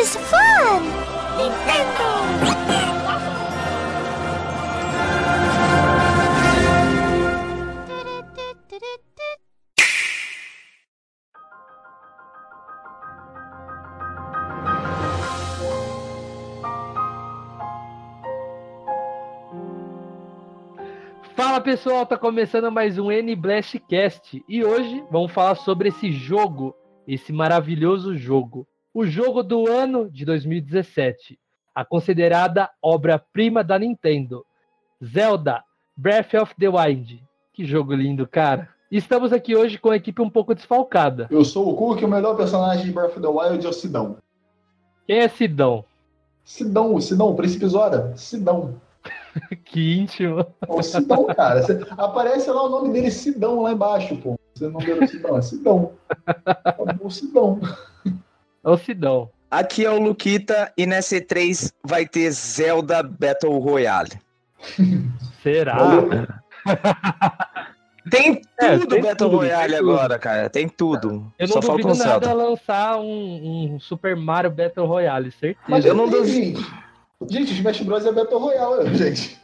Is fun! Nintendo. Fala pessoal, tá começando mais um N Blastcast e hoje vamos falar sobre esse jogo, esse maravilhoso jogo, o jogo do ano de 2017, a considerada obra-prima da Nintendo, Zelda Breath of the Wild. Que jogo lindo, cara. Estamos aqui hoje com a equipe um pouco desfalcada. Eu sou o Cook e o melhor personagem de Breath of the Wild é o Sidão. Quem é Sidão? Sidão, o Sidão, o Príncipe Zora. Sidão. Que íntimo. O Sidão, cara. Você- aparece lá o nome dele, Sidão, lá embaixo, pô. Você não o Sidão, é Sidão. É o Sidão. É o Sidão. Aqui é o Luquita e nessa E3 vai ter Zelda Battle Royale. Será? Tem É, tudo tem Battle tudo, Royale tudo. agora, cara. Tem tudo. Eu não Só falta duvido um nada Zelda. lançar um, um Super Mario Battle Royale, certeza. Mas Eu não duvido. Gente, gente, Smash Bros. é Battle Royale, gente.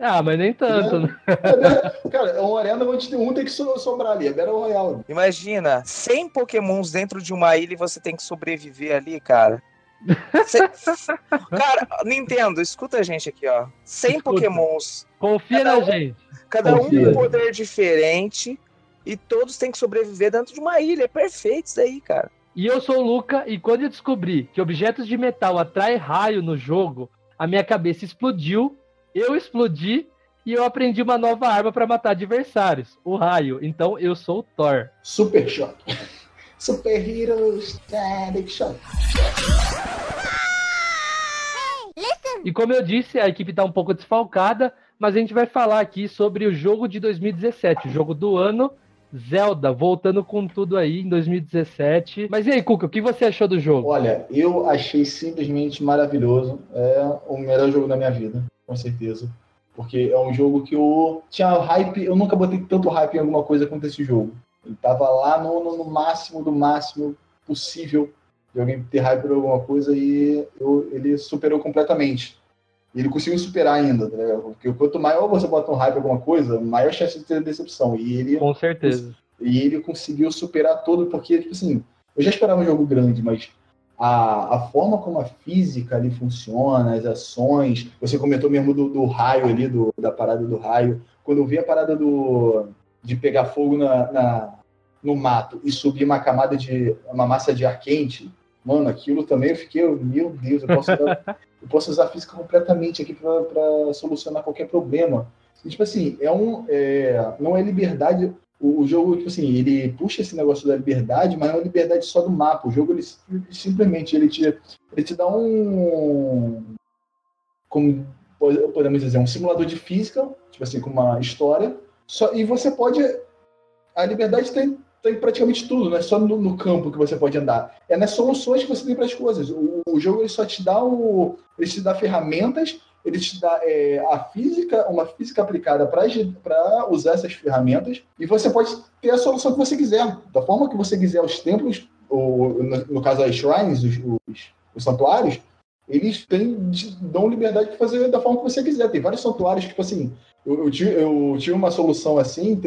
Ah, mas nem tanto, né? É, cara, é uma arena onde tem um tem que so- sobrar ali, é Battle Royale. Imagina, 100 pokémons dentro de uma ilha e você tem que sobreviver ali, cara. Cê- Cara, Nintendo, escuta a gente aqui, ó. 100 Escuta. pokémons, Confia Cada na um- gente. cada um Confia. com um poder diferente e todos têm que sobreviver dentro de uma ilha. É perfeito isso aí, cara. E eu sou o Luca, e quando eu descobri que objetos de metal atraem raio no jogo, a minha cabeça explodiu, eu explodi e eu aprendi uma nova arma para matar adversários, o raio. Então eu sou o Thor. Super Shock. Super Heroes Static Shock. E como eu disse, a equipe tá um pouco desfalcada, mas a gente vai falar aqui sobre o jogo de 2017, o jogo do ano, Zelda, voltando com tudo aí em 2017. Mas e aí, Cuca, o que você achou do jogo? Olha, eu achei simplesmente maravilhoso. É o melhor jogo da minha vida, com certeza. Porque é um jogo que eu tinha hype, eu nunca botei tanto hype em alguma coisa quanto esse jogo. Ele tava lá no, no- no máximo do máximo possível de alguém ter hype por alguma coisa e eu- ele superou completamente. E ele conseguiu superar ainda, ligado? Porque quanto maior você bota um hype em alguma coisa, maior chance de ter decepção. E ele Com certeza. e ele conseguiu superar todo, porque, tipo assim, eu já esperava um jogo grande, mas a, a forma como a física ali funciona, as ações, você comentou mesmo do, do raio ali, do, da parada do raio. Quando eu vi a parada do, de pegar fogo na, na- no mato e subir uma camada de. uma massa de ar quente, mano, aquilo também eu fiquei, meu Deus, eu posso usar, eu posso usar a física completamente aqui para solucionar qualquer problema. E, tipo assim, é um. é, não é liberdade o, o jogo, tipo assim, ele puxa esse negócio da liberdade, mas não é uma liberdade só do mapa. O jogo, ele sim- simplesmente, ele te, ele te dá um... Como po- podemos dizer, um simulador de física, tipo assim, com uma história. Só, e você pode... A liberdade tem, tem praticamente tudo, não é só no, no campo que você pode andar. É nas soluções que você tem para as coisas. O, o jogo, ele só te dá o... Ele te dá ferramentas ele te dá é, a física, uma física aplicada para usar essas ferramentas, e você pode ter a solução que você quiser, da forma que você quiser. Os templos, ou, no, no caso as shrines, os, os, os santuários, eles têm, dão liberdade de fazer da forma que você quiser. Tem vários santuários, tipo assim, eu, eu, tive, eu tive uma solução assim,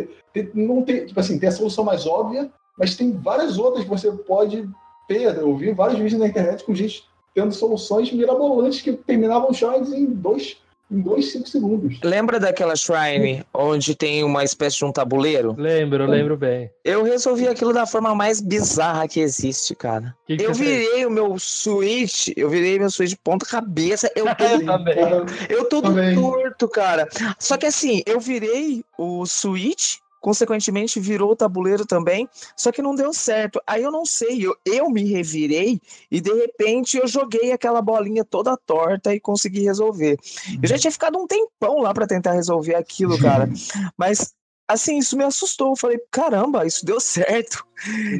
não tem, tipo assim, tem a solução mais óbvia, mas tem várias outras que você pode ter. Eu vi vários vídeos na internet com gente tendo soluções mirabolantes que terminavam shrines em dois, em dois, cinco segundos. Lembra daquela shrine onde tem uma espécie de um tabuleiro? Lembro, lembro bem. Eu resolvi aquilo da forma mais bizarra que existe, cara. Que que eu você fez? virei o meu Switch, eu virei meu Switch de ponta cabeça. Eu tô, Eu também. Cara, eu tô Também. torto, cara. Só que assim, eu virei o Switch consequentemente virou o tabuleiro também, só que não deu certo. Aí eu não sei, eu, eu me revirei e de repente eu joguei aquela bolinha toda torta e consegui resolver. Eu já tinha ficado um tempão lá para tentar resolver aquilo, cara, mas assim, isso me assustou. Eu falei, caramba, isso deu certo.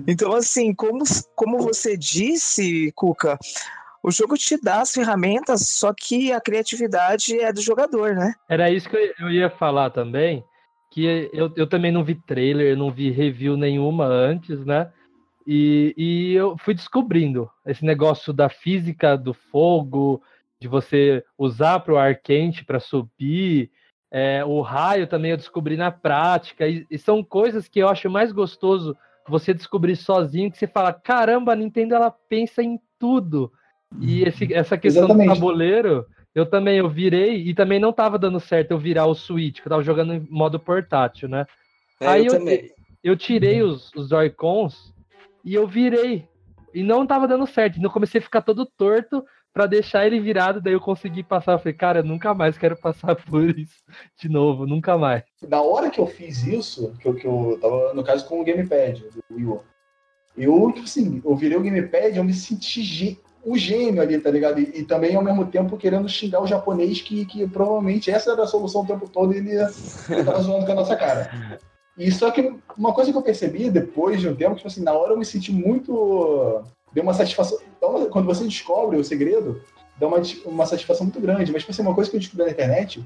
Então, assim, como, como você disse, Cuca, o jogo te dá as ferramentas, só que a criatividade é do jogador, né? Era isso que eu ia falar também, que eu, eu também não vi trailer, não vi review nenhuma antes, né? E, e eu fui descobrindo esse negócio da física do fogo, de você usar para o ar quente para subir, é, o raio também eu descobri na prática, e, e, são coisas que eu acho mais gostoso você descobrir sozinho, que você fala, caramba, a Nintendo ela pensa em tudo. E esse, essa questão Exatamente. do tabuleiro, eu também eu virei e também não tava dando certo eu virar o Switch, que eu tava jogando em modo portátil, né? É, Aí eu, eu, eu, tirei os, os Joy-Cons e eu virei. E não tava dando certo. Então eu comecei a ficar todo torto para deixar ele virado, daí eu consegui passar. Eu falei, cara, eu nunca mais quero passar por isso de novo, nunca mais. Na hora que eu fiz isso, que eu, que eu tava, no caso, com o Gamepad do Wii U, eu, tipo assim, eu virei o Gamepad, eu me senti o gênio ali, tá ligado? E, e, também, ao mesmo tempo, querendo xingar o japonês, que, que provavelmente essa era a solução o tempo todo e ele, ele tava zoando com a nossa cara. E só que uma coisa que eu percebi depois de um tempo, tipo assim, na hora eu me senti muito. Deu uma satisfação. Quando você descobre o segredo, dá uma, uma satisfação muito grande. Mas, tipo assim, uma coisa que eu descobri na internet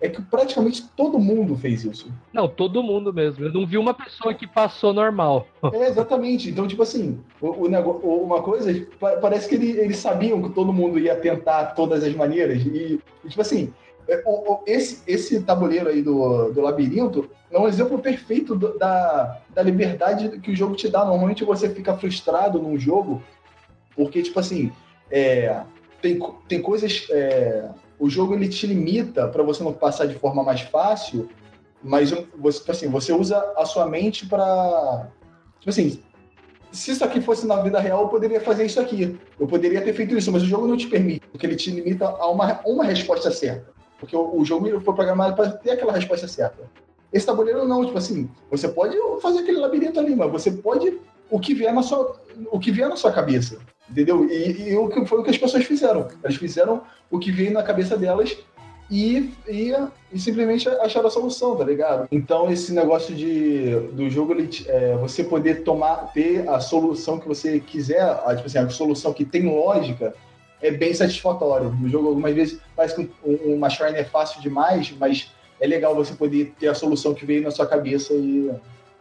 é que praticamente todo mundo fez isso. Não, todo mundo mesmo. Eu não vi uma pessoa que passou normal. É, exatamente. Então, tipo assim, o, o negócio, uma coisa, parece que ele, eles sabiam que todo mundo ia tentar todas as maneiras. E, e tipo assim, é, esse, esse tabuleiro aí do, do labirinto é um exemplo perfeito do, da, da liberdade que o jogo te dá. Normalmente você fica frustrado num jogo, porque, tipo assim, é, tem, tem coisas. É, o jogo ele te limita para você não passar de forma mais fácil, mas você, tipo assim, você usa a sua mente para. Tipo assim, se isso aqui fosse na vida real, eu poderia fazer isso aqui. Eu poderia ter feito isso, mas o jogo não te permite, porque ele te limita a uma, uma resposta certa. Porque o, o jogo foi programado para ter aquela resposta certa. Esse tabuleiro não, tipo assim, você pode fazer aquele labirinto ali, mas você pode o que vier na sua, o que vier na sua cabeça. Entendeu? E, e o que foi o que as pessoas fizeram. Elas fizeram o que veio na cabeça delas e, e, e, simplesmente acharam a solução, tá ligado? Então esse negócio de do jogo ele, é, você poder tomar ter a solução que você quiser, a, tipo assim, a solução que tem lógica é bem satisfatório. No jogo algumas vezes parece que um, uma shrine é fácil demais, mas é legal você poder ter a solução que veio na sua cabeça e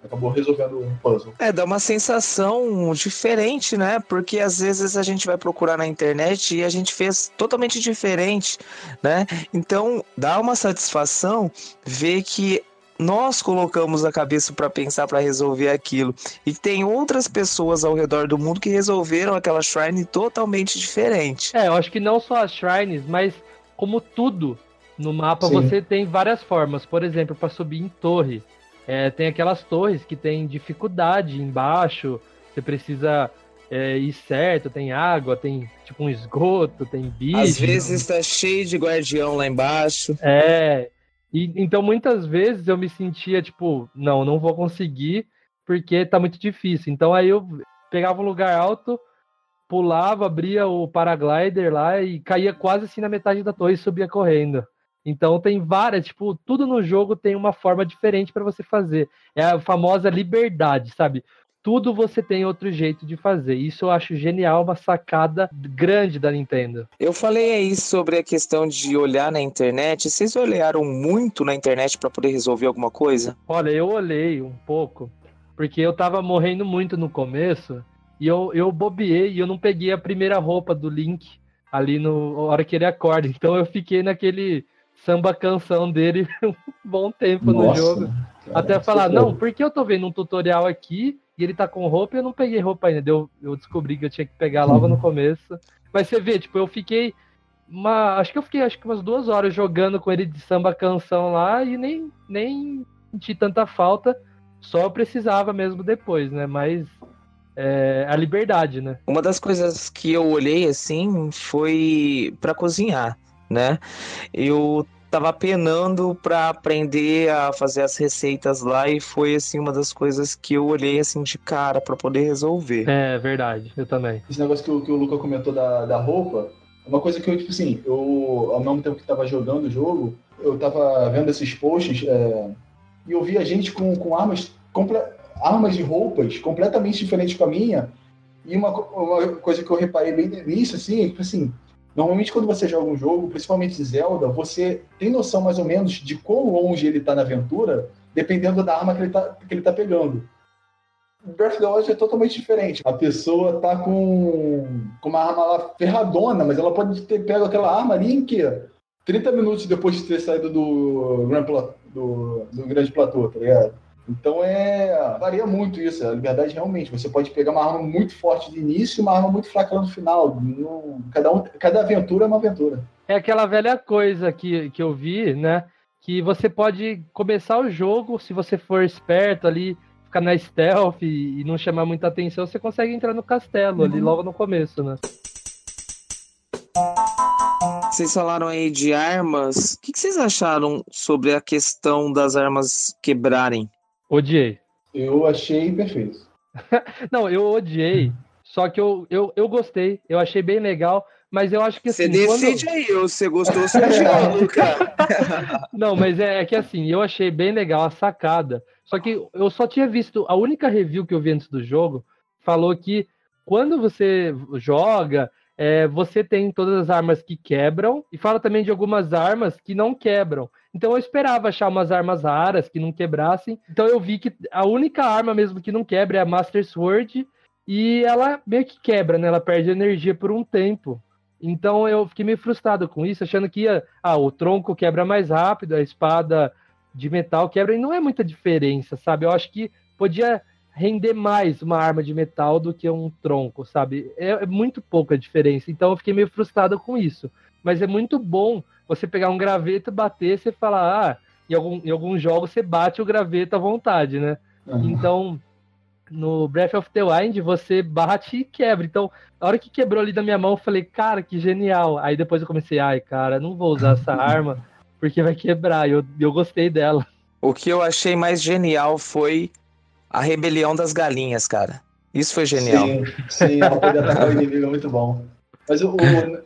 acabou resolvendo um puzzle. É, dá uma sensação diferente, né? Porque às vezes a gente vai procurar na internet e a gente fez totalmente diferente, né? Então dá uma satisfação ver que nós colocamos a cabeça para pensar para resolver aquilo e tem outras pessoas ao redor do mundo que resolveram aquela shrine totalmente diferente. É, eu acho que não só as shrines, mas como tudo no mapa Sim. você tem várias formas. Por exemplo, para subir em torre, é, tem aquelas torres que tem dificuldade embaixo, você precisa é, ir certo, tem água, tem tipo um esgoto, tem bicho. Às vezes está cheio de guardião lá embaixo. É. E, então muitas vezes eu me sentia tipo, não, não vou conseguir porque tá muito difícil. Então aí eu pegava um lugar alto, pulava, abria o paraglider lá e caía quase assim na metade da torre e subia correndo. Então tem várias, tipo, tudo no jogo tem uma forma diferente para você fazer. É a famosa liberdade, sabe? Tudo você tem outro jeito de fazer. Isso eu acho genial, uma sacada grande da Nintendo. Eu falei aí sobre a questão de olhar na internet. Vocês olharam muito na internet para poder resolver alguma coisa? Olha, eu olhei um pouco, porque eu tava morrendo muito no começo e eu, eu bobeei e eu não peguei a primeira roupa do Link ali no hora que ele acorda. Então eu fiquei naquele samba canção dele um bom tempo Nossa, no jogo. Cara, Até falar, não, porque eu tô vendo um tutorial aqui e ele tá com roupa e eu não peguei roupa ainda. Eu, eu descobri que eu tinha que pegar logo no começo. Mas você vê, tipo, eu fiquei. Uma, acho que eu fiquei acho que umas duas horas jogando com ele de samba canção lá e nem, nem senti tanta falta. Só precisava mesmo depois, né? Mas é, a liberdade, né? Uma das coisas que eu olhei assim foi para cozinhar, né? Eu tava penando pra aprender a fazer as receitas lá e foi assim uma das coisas que eu olhei assim de cara pra poder resolver. É verdade, eu também. Esse negócio que, o- que o Luca comentou da, da roupa, é uma coisa que eu, tipo assim, eu, ao mesmo tempo que tava jogando o jogo, eu tava vendo esses posts é, e eu vi a gente com, com armas, comple- armas e roupas completamente diferentes com a minha. E uma, uma coisa que eu reparei bem no início, assim, é que, tipo assim, normalmente quando você joga um jogo, principalmente Zelda, você tem noção mais ou menos de quão longe ele tá na aventura, dependendo da arma que ele tá, que ele tá pegando. Breath of the Wild é totalmente diferente. A pessoa tá com, com uma arma lá ferradona, mas ela pode ter pego aquela arma ali em quê? 30 minutos depois de ter saído do, do, do grande platô, tá ligado? Então é. varia muito isso. A liberdade realmente. Você pode pegar uma arma muito forte de início e uma arma muito fraca no final. Não- cada, um, cada aventura é uma aventura. É aquela velha coisa que, que eu vi, né? Que você pode começar o jogo, se você for esperto ali, ficar na stealth e, e não chamar muita atenção, você consegue entrar no castelo ali logo no começo, né? Vocês falaram aí de armas. O que, que vocês acharam sobre a questão das armas quebrarem? Odiei. Eu achei perfeito. Não, eu odiei, só que eu, eu, eu gostei, eu achei bem legal, mas eu acho que Você assim. quando- decide aí, ou você gostou ou você odiou, Luca. Não, mas é, é que assim, eu achei bem legal a sacada. Só que eu só tinha visto, a única review que eu vi antes do jogo falou que quando você joga, é, você tem todas as armas que quebram, e fala também de algumas armas que não quebram. Então eu esperava achar umas armas raras que não quebrassem. Então eu vi que a única arma mesmo que não quebra é a Master Sword, e ela meio que quebra, né? Ela perde energia por um tempo. Então eu fiquei meio frustrado com isso, achando que ia, ah, o tronco quebra mais rápido, a espada de metal quebra, e não é muita diferença, sabe? Eu acho que podia render mais uma arma de metal do que um tronco, sabe? É, é muito pouca diferença, então eu fiquei meio frustrado com isso. Mas é muito bom você pegar um graveto, bater, você falar, ah, em, algum, em alguns jogos você bate o graveto à vontade, né? Então, no Breath of the Wild, você bate e quebra. Então, a hora que quebrou ali da minha mão, eu falei, cara, que genial. Aí depois eu comecei, ai, cara, não vou usar essa arma, porque vai quebrar. E eu, eu gostei dela. O que eu achei mais genial foi a rebelião das galinhas, cara. Isso foi genial. Sim, sim, ela poder atacar o inimigo é muito bom. Mas o,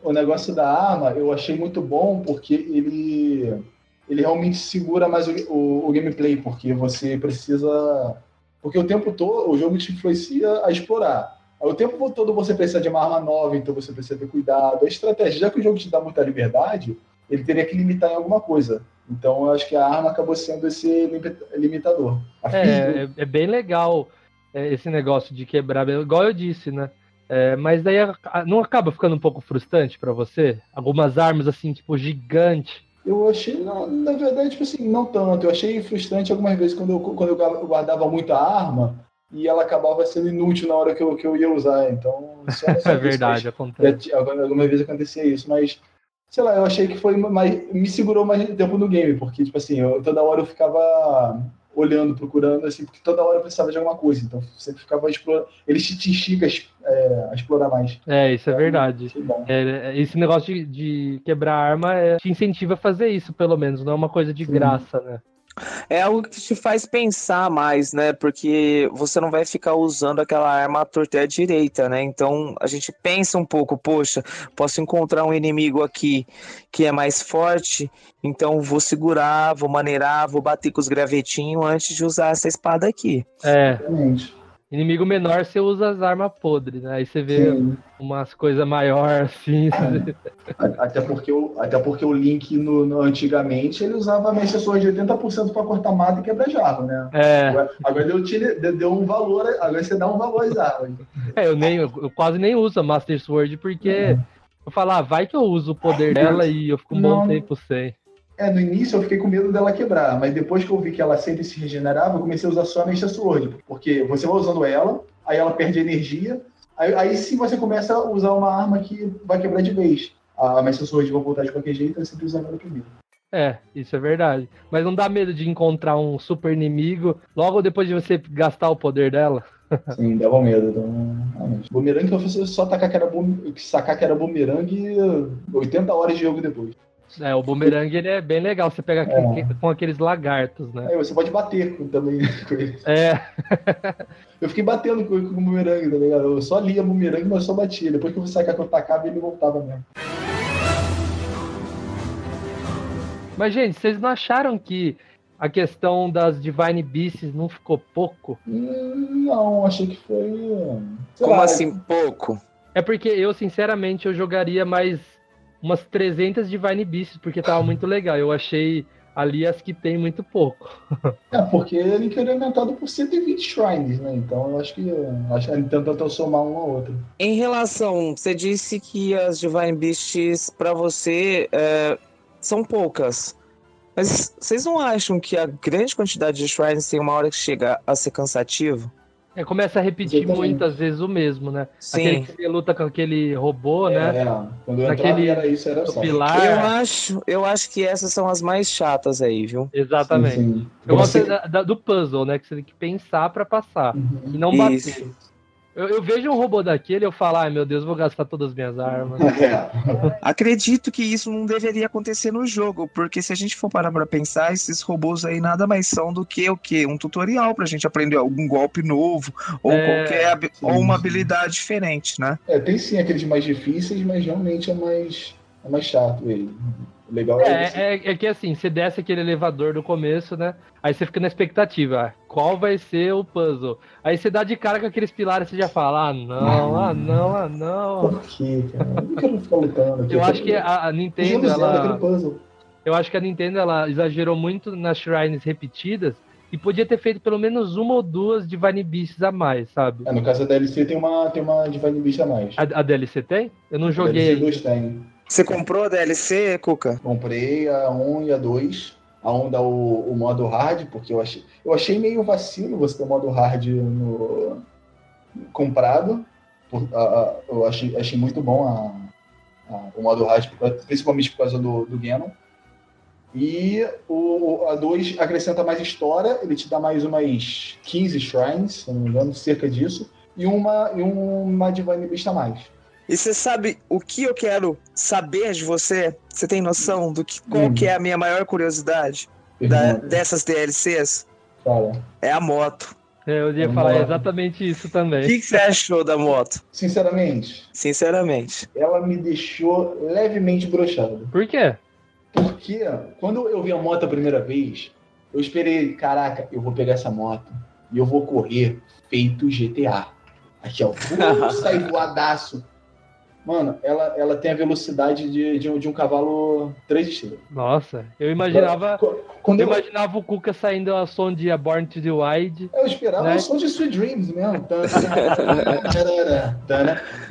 o, negócio da arma eu achei muito bom porque ele, ele realmente segura mais o, o, o gameplay, porque você precisa. Porque o tempo todo o jogo te influencia a explorar. O tempo todo você precisa de uma arma nova, então você precisa ter cuidado. A estratégia, já que o jogo te dá muita liberdade, ele teria que limitar em alguma coisa. Então eu acho que a arma acabou sendo esse limi- limitador. É, é, é bem legal é, esse negócio de quebrar, igual eu disse, né? É, mas daí não acaba ficando um pouco frustrante pra você? Algumas armas assim, tipo, gigante. Eu achei, não, na verdade, tipo assim, não tanto. Eu achei frustrante algumas vezes quando eu, quando eu guardava muita arma e ela acabava sendo inútil na hora que eu, que eu ia usar. Então, só, só É verdade, acontece. Algumas vezes acontecia isso, mas sei lá, eu achei que foi mais. Me segurou mais tempo no game, porque, tipo assim, eu- toda hora eu ficava olhando, procurando, assim, porque toda hora eu precisava de alguma coisa. Então, sempre ficava explorando. Ele te, te instiga é, a explorar mais. É, isso é verdade. Achei bom. É, esse negócio de, de quebrar arma é, te incentiva a fazer isso, pelo menos, não é uma coisa de Sim. graça, né? É algo que te faz pensar mais, né? Porque você não vai ficar usando aquela arma à torta e à direita, né? Então a gente pensa um pouco, poxa, posso encontrar um inimigo aqui que é mais forte, então vou segurar, vou maneirar, vou bater com os gravetinhos antes de usar essa espada aqui. É, Realmente. Inimigo menor você usa as armas podres, né? Aí você vê Sim. umas coisas maiores assim. Até porque, o, até porque o Link, no, no- antigamente, ele usava mensações de 80% para cortar mato e quebrar jarro, né? É, Agora, agora deu, deu- deu um valor, agora você dá um valor às armas. é, eu, nem, eu, quase nem uso a Master Sword porque eu falo, ah, vai que eu uso o poder dela e eu fico um bom tempo sem. É, no início eu fiquei com medo dela quebrar, mas depois que eu vi que ela sempre se regenerava, eu comecei a usar só a Mesha Sword, porque você vai usando ela, aí ela perde energia, aí, aí sim você começa a usar uma arma que vai quebrar de vez. A Mesha Sword vai voltar de qualquer jeito, eu sempre usava ela primeiro. É, isso é verdade. Mas não dá medo de encontrar um super inimigo logo depois de você gastar o poder dela? Sim, dava medo. Então, realmente. Bumerangue eu fosse só atacar que era bum... sacar que era bumerangue 80 horas de jogo depois. É, o bumerangue ele é bem legal. Você pega É. com aqueles lagartos, né? Aí você pode bater também com ele. É, Eu fiquei batendo com, com o bumerangue, tá ligado? Eu só lia bumerangue, mas só batia. Depois que eu sacar que eu tacava, ele voltava mesmo. mas gente, vocês não acharam que a questão das Divine Beasts não ficou pouco? Hum, Não, achei que foi. sei Como lá, assim, pouco? É porque eu, sinceramente, eu jogaria mais umas 300 Divine Beasts, porque tava muito legal. Eu achei ali as que tem muito pouco. É, porque ele foi alimentado por 120 shrines, né? Então eu acho que. Acho que ele tentou somar uma a outra. Em relação, você disse que as Divine Beasts pra você é, são poucas. Mas vocês não acham que a grande quantidade de shrines tem uma hora que chega a ser cansativo? É, começa a repetir Exatamente. muitas vezes o mesmo, né? Aquele Sim. que você luta com aquele robô, né? É, quando eu entrava era isso, era O só. pilar. Eu acho, eu acho que essas são as mais chatas aí, viu? Exatamente. Sim, sim. Eu Você- gosto da- da- do puzzle, né? Que você tem que pensar pra passar. Uhum. E não bater. Isso. Eu, eu vejo um robô daquele, eu falo, ai meu Deus, vou gastar todas as minhas armas. É. Acredito que isso não deveria acontecer no jogo, porque se a gente for parar pra pensar, esses robôs aí nada mais são do que o quê? Um tutorial pra gente aprender algum golpe novo ou É, qualquer sim, ou uma sim. habilidade diferente, né? É, tem sim aqueles mais difíceis, mas realmente é mais, é mais chato ele. O legal é. É, é, é que assim, você desce aquele elevador do começo, né? Aí você fica na expectativa, ah, qual vai ser o puzzle? Aí você dá de cara com aqueles pilares, você já fala, ah não, ah não, ah não. Por quê, cara? Eu não ficar lutando aqui. Eu acho que a, a Nintendo, ela, eu acho que a Nintendo ela exagerou muito nas shrines repetidas e podia ter feito pelo menos uma ou duas Divine Beasts a mais, sabe? É, no caso da DLC tem uma, tem uma Divine Beast a mais. A, a DLC tem? Eu não A joguei DLC ainda. 2 tem. Você comprou a DLC, Cuca? Comprei a 1 e a 2. A 1 dá o, o modo hard, porque eu achei, eu achei meio vacilo você ter o modo hard no, comprado. Por- a- a- eu achei, achei muito bom a- a- o modo hard, principalmente por causa do, do Ganon. E o, a 2 acrescenta mais história, ele te dá mais umas 15 shrines, se não me engano, cerca disso, e uma, e uma Divine Beast a mais. E você sabe o que eu quero saber de você? Você tem noção do que qual Hum. que é a minha maior curiosidade da- Pergunta, dessas DLCs? Cara, É a moto. É, eu ia Vamos falar lá. exatamente isso O também. que, que você achou da moto? sinceramente, Sinceramente. ela me deixou levemente broxado. Por quê? Porque quando eu vi a moto a primeira vez, eu esperei, caraca, eu vou pegar essa moto e eu vou correr feito GTA. Aqui, ó, vou sair voadaço. Mano, ela, ela tem a velocidade de, de, um, de um cavalo 3 estrelas. Nossa, eu imaginava. Quando Eu eu, imaginava o Cuca saindo ao som de A Born to the Wild. eu esperava né? o som de Sweet Dreams mesmo.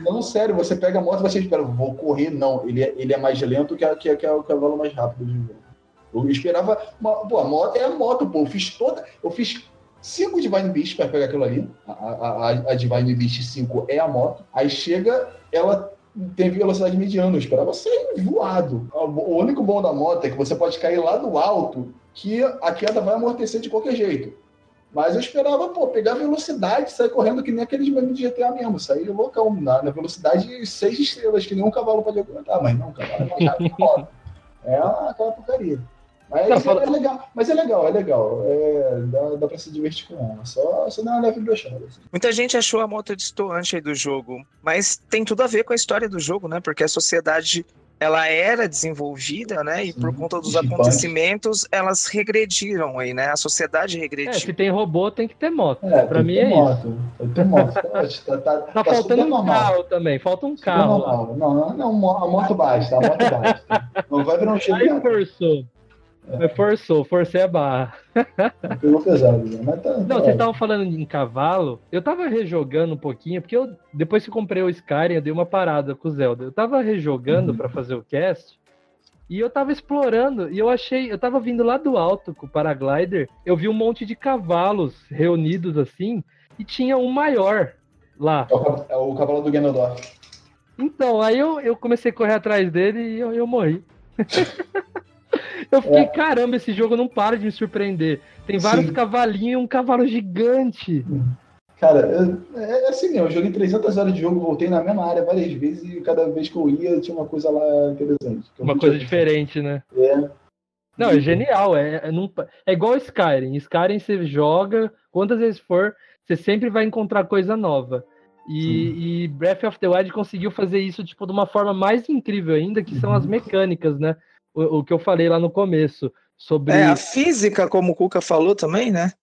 Não, sério, você pega a moto e você espera, vou correr. Não, ele é, ele é mais lento que, a, que, a- que é o cavalo mais rápido do jogo. Eu esperava. Uma, pô, a moto é a moto, pô. Eu fiz toda. Eu fiz cinco Divine Beast para pegar aquilo ali. A, a, a, a Divine Beast 5 é a moto. Aí chega, ela tem velocidade mediana. Eu esperava sair voado. O único bom da moto é que você pode cair lá do alto, que a queda vai amortecer de qualquer jeito. Mas eu esperava, pô, pegar velocidade, sair correndo que nem aqueles memes de GTA mesmo, sair loucão, na, na velocidade seis estrelas, que nenhum cavalo pode aguentar, mas não, cavalo é moto. É uma- aquela porcaria. Mas Não, é, fala- legal, mas é legal, é legal. É, dá, dá pra se divertir com ela. Só, só dá uma leve brochada. Assim. Muita gente achou a moto destoante aí do jogo, mas tem tudo a ver com a história do jogo, né? Porque a sociedade ela era desenvolvida, né? E por conta dos acontecimentos, elas regrediram aí, né? A sociedade É, regrediu. se tem robô, tem que ter moto. É, pra tem mim é isso. moto. Tem que ter moto. Tá, tá, tá, Tá tá faltando super um normal. carro também, falta um carro. Não, não, não, a moto basta, a moto basta. Não vai virar um Aí forçou. Mas forçou, forcei a barra. Pegou pesado, né? mas tá. Não, vocês estavam falando em cavalo. Eu tava rejogando um pouquinho, porque eu, depois que comprei o Skyrim, eu dei uma parada com o Zelda. Eu tava rejogando Uhum. pra fazer o cast. E eu tava explorando, e eu achei, eu tava vindo lá do alto com o paraglider, eu vi um monte de cavalos reunidos assim, e tinha um maior lá. É o, é o cavalo do Ganondorf. Então, aí eu, eu comecei a correr atrás dele e eu, eu morri. eu fiquei, É. caramba, esse jogo não para de me surpreender. Tem vários Sim. cavalinhos e um cavalo gigante. Cara, eu- é é assim mesmo, eu joguei 300 horas de jogo, voltei na mesma área várias vezes e cada vez que eu ia tinha uma coisa lá interessante. eu Uma coisa tinha- diferente, né? É. Não, é genial. É, é, não- é igual Skyrim. Skyrim você joga, quantas vezes for, você sempre vai encontrar coisa nova. E, e Breath of the Wild conseguiu fazer isso tipo de uma forma mais incrível ainda, que são as mecânicas, né? O, o que eu falei lá no começo sobre É, a física, como o Cuca falou também, né?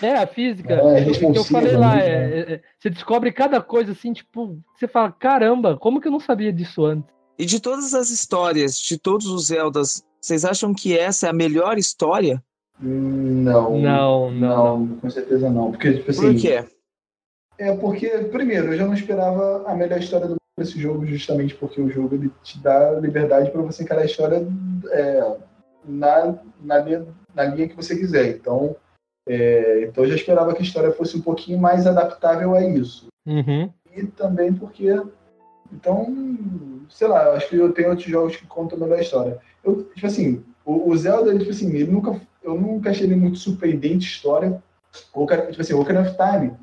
É, a física. É, o que eu falei lá, muito, é, né? é- é- você descobre cada coisa assim, tipo, você fala, caramba, como que eu não sabia disso antes? E de todas as histórias, de todos os Zeldas, vocês acham que essa é a melhor história? Não, Não, não. não, com certeza não. Porque, tipo assim. Por quê? É porque, primeiro, eu já não esperava a melhor história do desse jogo, justamente porque o jogo ele te dá liberdade para você encarar a história é, na, na, linha, na linha que você quiser. Então, é, então eu já esperava que a história fosse um pouquinho mais adaptável a isso. Uhum. E também porque. Então, sei lá, acho que eu tenho outros jogos que contam melhor a história. Eu, tipo assim, o, o Zelda, ele, tipo assim, ele nunca, eu nunca achei ele muito surpreendente história. O, Ocar- tipo assim, o Ocarina of Time,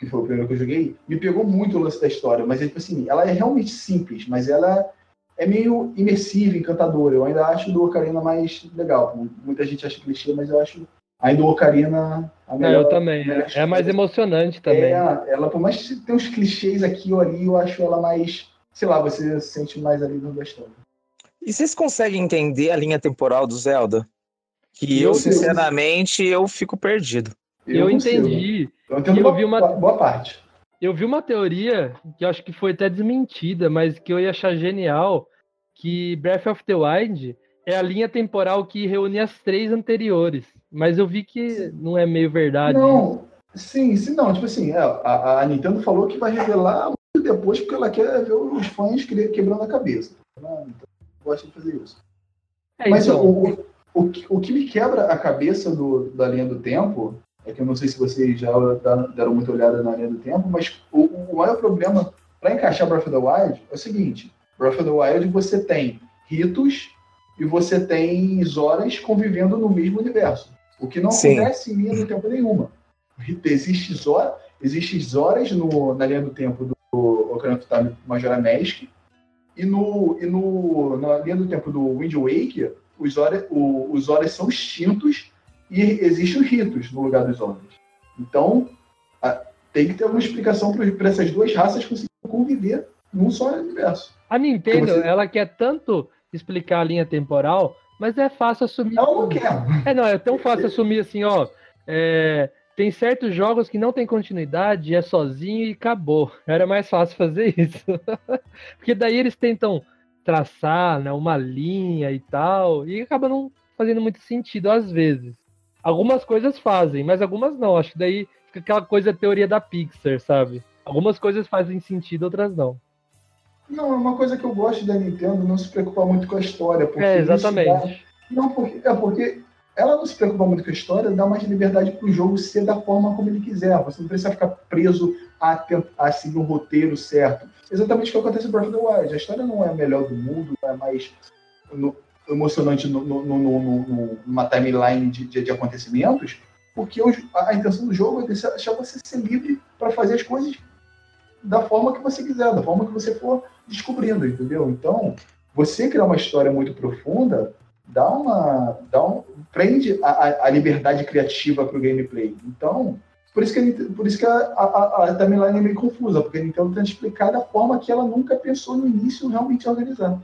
que foi o primeiro que eu joguei, me pegou muito o lance da história, mas é, tipo assim, ela é realmente simples, mas ela é meio imersiva, encantadora. Eu ainda acho do Ocarina mais legal. Muita gente acha clichê, mas eu acho ainda o Ocarina a Não, melhor. eu também. melhor É mais história. emocionante também. É, ela, por mais que tenha uns clichês aqui ou ali, eu acho ela mais, sei lá, você se sente mais ali dentro da história. E vocês conseguem entender a linha temporal do Zelda? Que Eu- eu, sinceramente, eu fico perdido. Eu, consigo. entendi. Eu entendo Eu vi uma- boa parte. Eu vi uma teoria que eu acho que foi até desmentida, mas que eu ia achar genial, que Breath of the Wild é a linha temporal que reúne as três anteriores. Mas eu vi que não é meio verdade. Não, sim, sim, não. Tipo assim, é, a, a Nintendo falou que vai revelar muito depois, porque ela quer ver os fãs que- quebrando a cabeça. Ela então, gosta de fazer isso. É, Mas então, o, o, o que me quebra a cabeça do, da linha do tempo, é que eu não sei se vocês já deram, muita olhada na linha do tempo, mas o, o maior problema para encaixar Breath of the Wild é o seguinte: Breath of the Wild você tem ritos e você tem Zoras convivendo no mesmo universo. O que não Sim. acontece em linha do tempo nenhuma. Existe Zora, existe Zoras no, na linha do tempo do Ocarina of Time Majora Mask, e, no, e no, na linha do tempo do Wind Waker, os Zoras, o- os Zoras são extintos e existem os ritos no lugar dos Zoras. Então, tem que ter alguma explicação para essas duas raças conseguirem conviver num só universo. a Nintendo, você- ela quer tanto explicar a linha temporal, mas é fácil assumir. Ela não quer. É, não, é tão fácil assumir assim, ó. é, tem certos jogos que não tem continuidade, é sozinho e acabou. Era mais fácil fazer isso. Porque daí eles tentam traçar né, uma linha e tal, e acaba não fazendo muito sentido às vezes. Algumas coisas fazem, mas algumas não. Acho que daí fica aquela coisa teoria da Pixar, sabe? Algumas coisas fazem sentido, outras não. Não, é uma coisa que eu gosto da Nintendo não se preocupar muito com a história. Porque É, isso dá- exatamente. Não, porque, é porque ela não se preocupa muito com a história, dá mais liberdade para o jogo ser da forma como ele quiser. Você não precisa ficar preso a, tent- a seguir um roteiro certo. Exatamente o que acontece em Breath of the Wild. A história não é a melhor do mundo, não é mais no- emocionante no- no- no- numa timeline de, de- de acontecimentos, porque o- a, intenção do jogo é deixar, você ser livre para fazer as coisas da forma que você quiser, da forma que você for descobrindo, entendeu? Então, você criar uma história muito profunda dá uma. Dá um, prende a, a- liberdade criativa para o gameplay. Então, por isso que, por isso que a, a- a timeline é meio confusa, porque a Nintendo tenta explicar da forma que ela nunca pensou no início realmente organizar.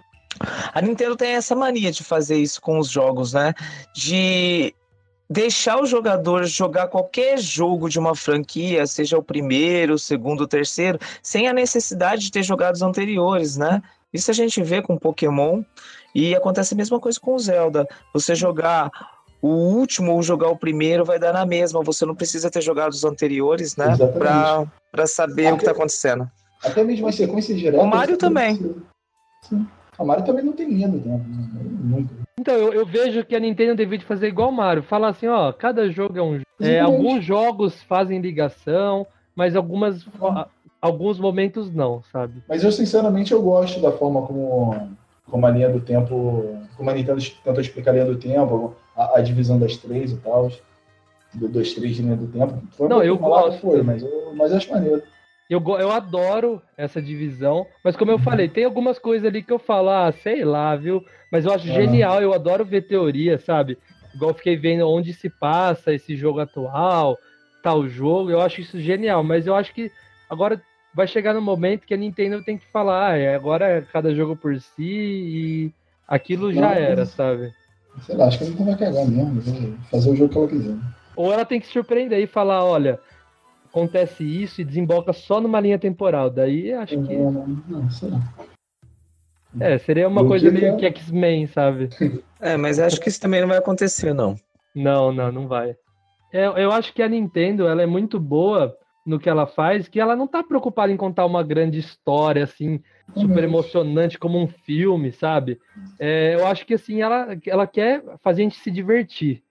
A Nintendo tem essa mania de fazer isso com os jogos, né? De deixar o jogador jogar qualquer jogo de uma franquia, seja o primeiro, o segundo, o terceiro, sem a necessidade de ter jogado os anteriores, né? Isso a gente vê com Pokémon e acontece a mesma coisa com o Zelda. Você jogar o último ou jogar o primeiro vai dar na mesma, você não precisa ter jogado os anteriores, né? Pra saber o que tá acontecendo. Até mesmo as sequências diretas. O Mario também. Sim. O Mario também não tem linha do tempo. né? Nunca. Então, eu, eu vejo que a Nintendo deveria fazer igual o Mario. Falar assim, ó, cada jogo é um jogo. É, Exatamente. alguns jogos fazem ligação, mas algumas, a- alguns momentos não, sabe? Mas eu, sinceramente, eu gosto da forma como, como a linha do tempo. Como a Nintendo tentou explicar a linha do tempo, a, a divisão das três e tal. do 2, 3 de linha do tempo. Foi Não, eu gosto. Foi, mas, eu, mas eu acho maneiro. Eu, eu adoro essa divisão, mas como eu falei, tem algumas coisas ali que eu falo, ah, sei lá, viu? Mas eu acho Ah. genial, eu adoro ver teoria, sabe? Igual eu fiquei vendo onde se passa esse jogo atual, tal jogo, eu acho isso genial, mas eu acho que agora vai chegar no momento que a Nintendo tem que falar, ah, é, agora é cada jogo por si e aquilo já era, sabe? Sei lá, acho que a Nintendo vai cagar mesmo. Fazer o jogo que ela quiser. Ou ela tem que surpreender e falar, olha, acontece isso e desemboca só numa linha temporal. Daí acho que Não, não, não, sei lá. É, seria uma Eu coisa queria- meio que X-Men, sabe? É, mas acho que isso também não vai acontecer, não. Não, não, não vai. É, eu acho que a Nintendo, ela é muito boa no que ela faz, que ela não tá preocupada em contar uma grande história, assim, super emocionante, como um filme, sabe? É, eu acho que, assim, ela, ela quer fazer a gente se divertir.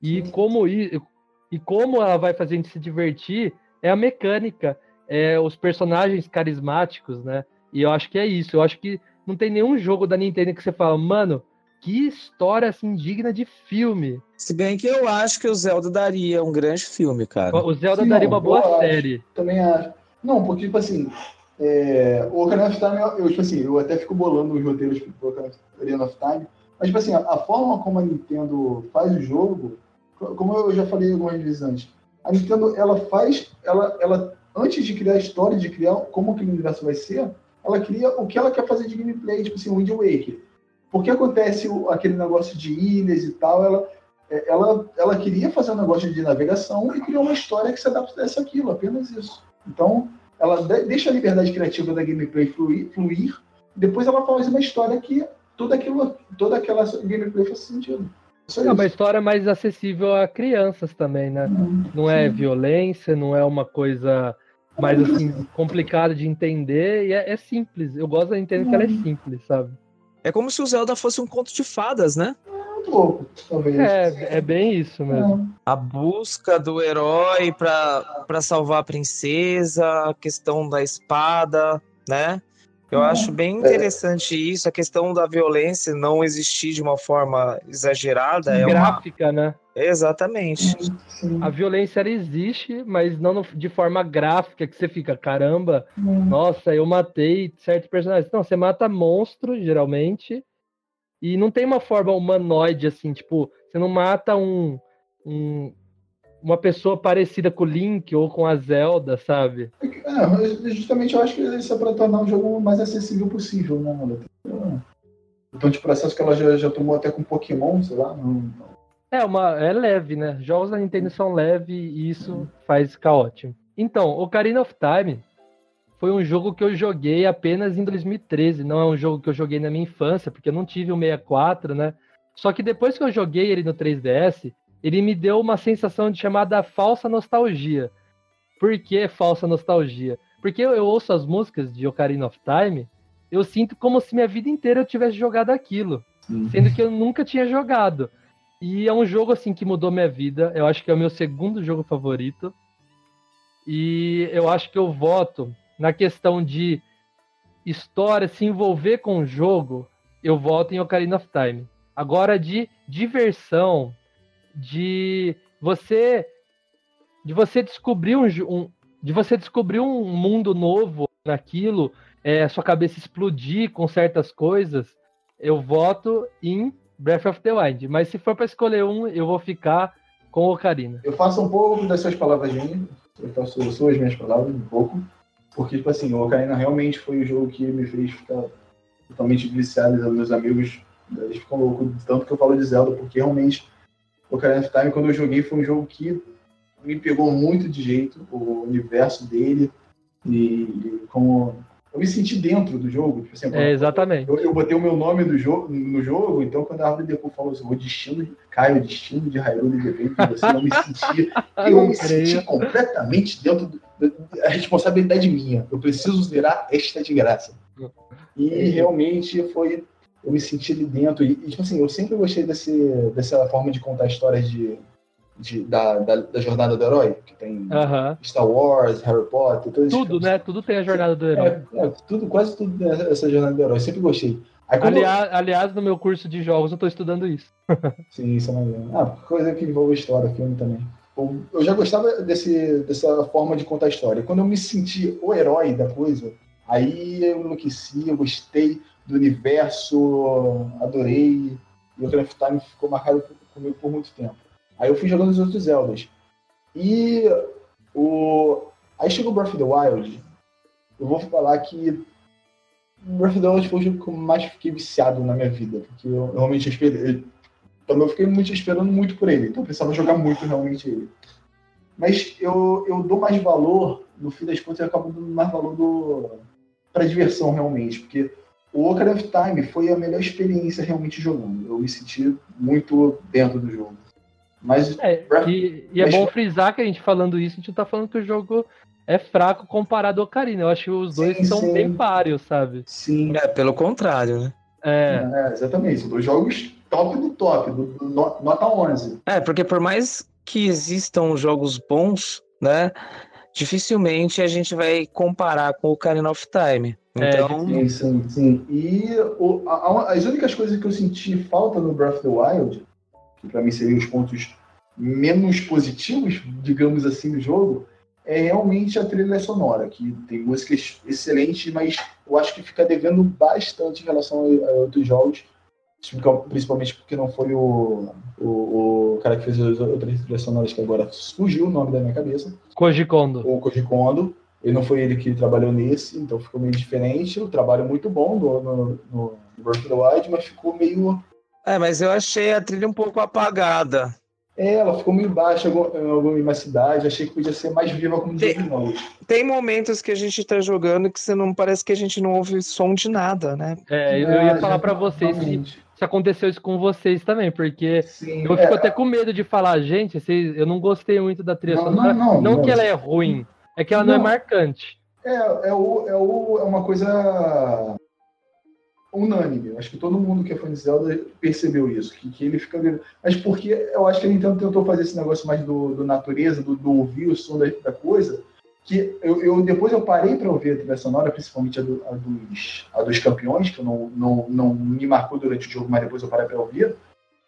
E como, e como ela vai fazer a gente se divertir é a mecânica, é os personagens carismáticos, né? E eu acho que é isso. Eu acho que não tem nenhum jogo da Nintendo que você fala, mano, que história, assim, digna de filme. Se bem que eu acho que o Zelda daria um grande filme, cara. O Zelda Sim, daria não, uma boa eu acho. série. Também acho. Não, porque, tipo assim, é, o Ocarina of Time, eu, tipo assim, eu até fico bolando os roteiros pro Ocarina of Time, mas, tipo assim, a, a forma como a Nintendo faz o jogo, co- como eu já falei algumas vezes antes, a Nintendo, ela faz, ela, ela antes de criar a história, de criar como aquele universo vai ser, ela cria o que ela quer fazer de gameplay, tipo assim, o Wind Waker. Porque acontece o- aquele negócio de ilhas e tal, ela, é, ela, ela queria fazer um negócio de navegação e criou uma história que se adaptasse àquilo, apenas isso. Então, ela de- deixa a liberdade criativa da gameplay fluir, fluir depois ela faz uma história que tudo aquilo, toda aquela gameplay faz sentido. É isso. uma história mais acessível a crianças também, né? Não é violência, não é uma coisa mais assim complicada de entender e é, é simples. Eu gosto da Nintendo que ela é simples, sabe? É como se o Zelda fosse um conto de fadas, né? um pouco, talvez. É, é bem isso mesmo. A busca do herói pra salvar a princesa, a questão da espada, né? Eu acho bem interessante isso, a questão da violência não existir de uma forma exagerada. É uma... Gráfica, né? Exatamente. Sim. A violência ela existe, mas não de forma gráfica que você fica, caramba, nossa, eu matei certos personagens. Não, você mata monstros, geralmente, e não tem uma forma humanoide, assim, tipo, você não mata um, um- uma pessoa parecida com o Link ou com a Zelda, sabe? É, justamente eu acho que isso é para tornar o jogo o mais acessível possível, né, mano? Então, de processo que ela já, já tomou até com Pokémon, sei lá, não, É, uma, é leve, né? Jogos da Nintendo são leves e isso faz ficar ótimo. Então, Ocarina of Time foi um jogo que eu joguei apenas em 2013. Não é um jogo que eu joguei na minha infância, porque eu não tive o 64, né? Só que depois que eu joguei ele no 3DS, ele me deu uma sensação de chamada falsa nostalgia. Por que falsa nostalgia? Porque eu, eu ouço as músicas de Ocarina of Time, eu sinto como se minha vida inteira eu tivesse jogado aquilo sendo que eu nunca tinha jogado. E é um jogo assim que mudou minha vida. Eu acho que é o meu segundo jogo favorito. E eu acho que eu voto na questão de história, se envolver com o jogo, eu voto em Ocarina of Time. Agora de diversão, de você de você descobrir um, um- de você descobrir um mundo novo naquilo, é, sua cabeça explodir com certas coisas, eu voto em Breath of the Wild. Mas se for para escolher um, eu vou ficar com Ocarina. Eu faço um pouco das suas palavras eu faço as suas minhas palavras, um pouco, porque, tipo assim, o Ocarina realmente foi o jogo que me fez ficar totalmente viciado, meus amigos, eles ficam loucos tanto que eu falo de Zelda, porque realmente o Ocarina of Time, quando eu joguei, foi um jogo que me pegou muito de jeito, o universo dele, e, como... Eu me senti dentro do jogo, tipo assim, É, exatamente. eu, eu botei o meu nome no jogo, no jogo então quando a árvore depois falou assim, o destino de Caio, o destino de Hyrule depende de você, eu me senti, eu me senti completamente dentro do, do- a responsabilidade minha. Eu preciso zerar esta de graça. E realmente foi, eu me senti ali dentro. E, tipo assim, eu sempre gostei desse, dessa forma de contar histórias de, de- da, da, da jornada do herói, que tem Aham. Star Wars, Harry Potter, esses Tudo, né? Tudo tem a jornada do herói. É, é, tudo, quase tudo dessa jornada do herói. Eu sempre gostei. Aí, Aliás, aliás, no meu curso de jogos eu tô estudando isso. Sim, isso é maneiro. Ah, coisa que envolve história, filme também. Eu, eu já gostava desse, dessa forma de contar história. Quando eu me senti o herói da coisa, aí eu enlouqueci, eu gostei do universo, adorei. E o of Time ficou marcado comigo por muito tempo. Aí eu fui jogando os outros Zeldas. E o... aí chegou Breath of the Wild. Eu vou falar que Breath of the Wild foi o jogo que eu mais fiquei viciado na minha vida. Porque eu realmente esperei. Eu fiquei muito esperando muito por ele. Então eu precisava jogar muito realmente ele. Mas eu, eu dou mais valor, no fim das contas, eu acabo dando mais valor do, pra diversão realmente. Porque o Ocarina of Time foi a melhor experiência realmente jogando. Eu me senti muito dentro do jogo. Mas. É, e, e é bom frisar que a gente falando isso, a gente não tá falando que o jogo é fraco comparado ao Ocarina. Eu acho que os dois sim, são sim. bem páreos, sabe? Sim. É, pelo contrário, né? É. é exatamente. São dois jogos top do top, do, do, nota 11. É, porque por mais que existam jogos bons, né? Dificilmente a gente vai comparar com o Ocarina of Time. É, então... É, sim, sim, sim. E o, a, as únicas coisas que eu senti falta no Breath of the Wild, que para mim seriam os pontos menos positivos, digamos assim, do jogo, é realmente a trilha sonora, que tem músicas excelentes, mas eu acho que fica devendo bastante em relação a, a outros jogos, principalmente porque não foi o, o, o cara que fez as outras trilhas sonoras, que agora fugiu o nome da minha cabeça. Koji Kondo. O Koji Kondo. E não foi ele que trabalhou nesse, então ficou meio diferente. O trabalho muito bom no, no, no Breath Wild, mas ficou meio. É, mas eu achei a trilha um pouco apagada. É, ela ficou meio baixa em alguma cidade. Achei que podia ser mais viva como tem, tem momentos que a gente tá jogando que você não parece que a gente não ouve som de nada, né? É, eu, eu ia falar para vocês se, se, aconteceu isso com vocês também, porque Sim, eu fico é, até com medo de falar, gente, vocês, eu não gostei muito da trilha não, sonora. Não, não, não, que ela é ruim, é que ela não, é não é marcante. É, é, o, é, o, é uma coisa unânime. Acho que todo mundo que é fã de Zelda percebeu isso, que, que ele fica. Mas porque eu acho que a Nintendo tentou fazer esse negócio mais do, do natureza, do, do, ouvir o som da, da coisa, que eu, eu, depois eu parei para ouvir a trilha sonora, principalmente a, do, a, dos, a dos campeões, que não, não, não me marcou durante o jogo, mas depois eu parei para ouvir,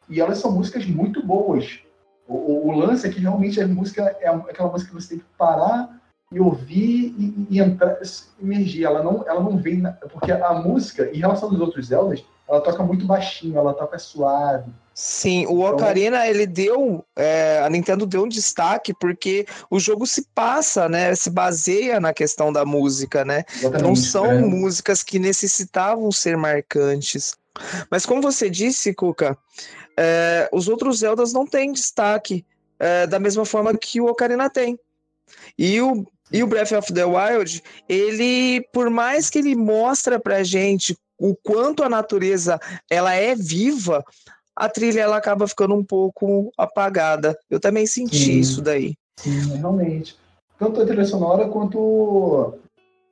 e elas são músicas muito boas. O, o, o, lance é que realmente a música é aquela música que você tem que parar e ouvir e, e entrar, emergir. Ela não, ela não vem. Na, porque a música, em relação aos outros Zeldas, ela toca muito baixinho, ela toca suave. Sim, o então, Ocarina, ele deu. É, a Nintendo deu um destaque porque o jogo se passa, né? Se baseia na questão da música, né? Não são é. músicas que necessitavam ser marcantes. Mas como você disse, Cuca, é, os outros Zeldas não têm destaque é, da mesma forma que o Ocarina tem. E o, e o Breath of the Wild, ele, por mais que ele mostra pra gente o quanto a natureza ela é viva, a trilha ela acaba ficando um pouco apagada. Eu também senti Sim. isso daí. Sim, realmente. Tanto a trilha sonora quanto o,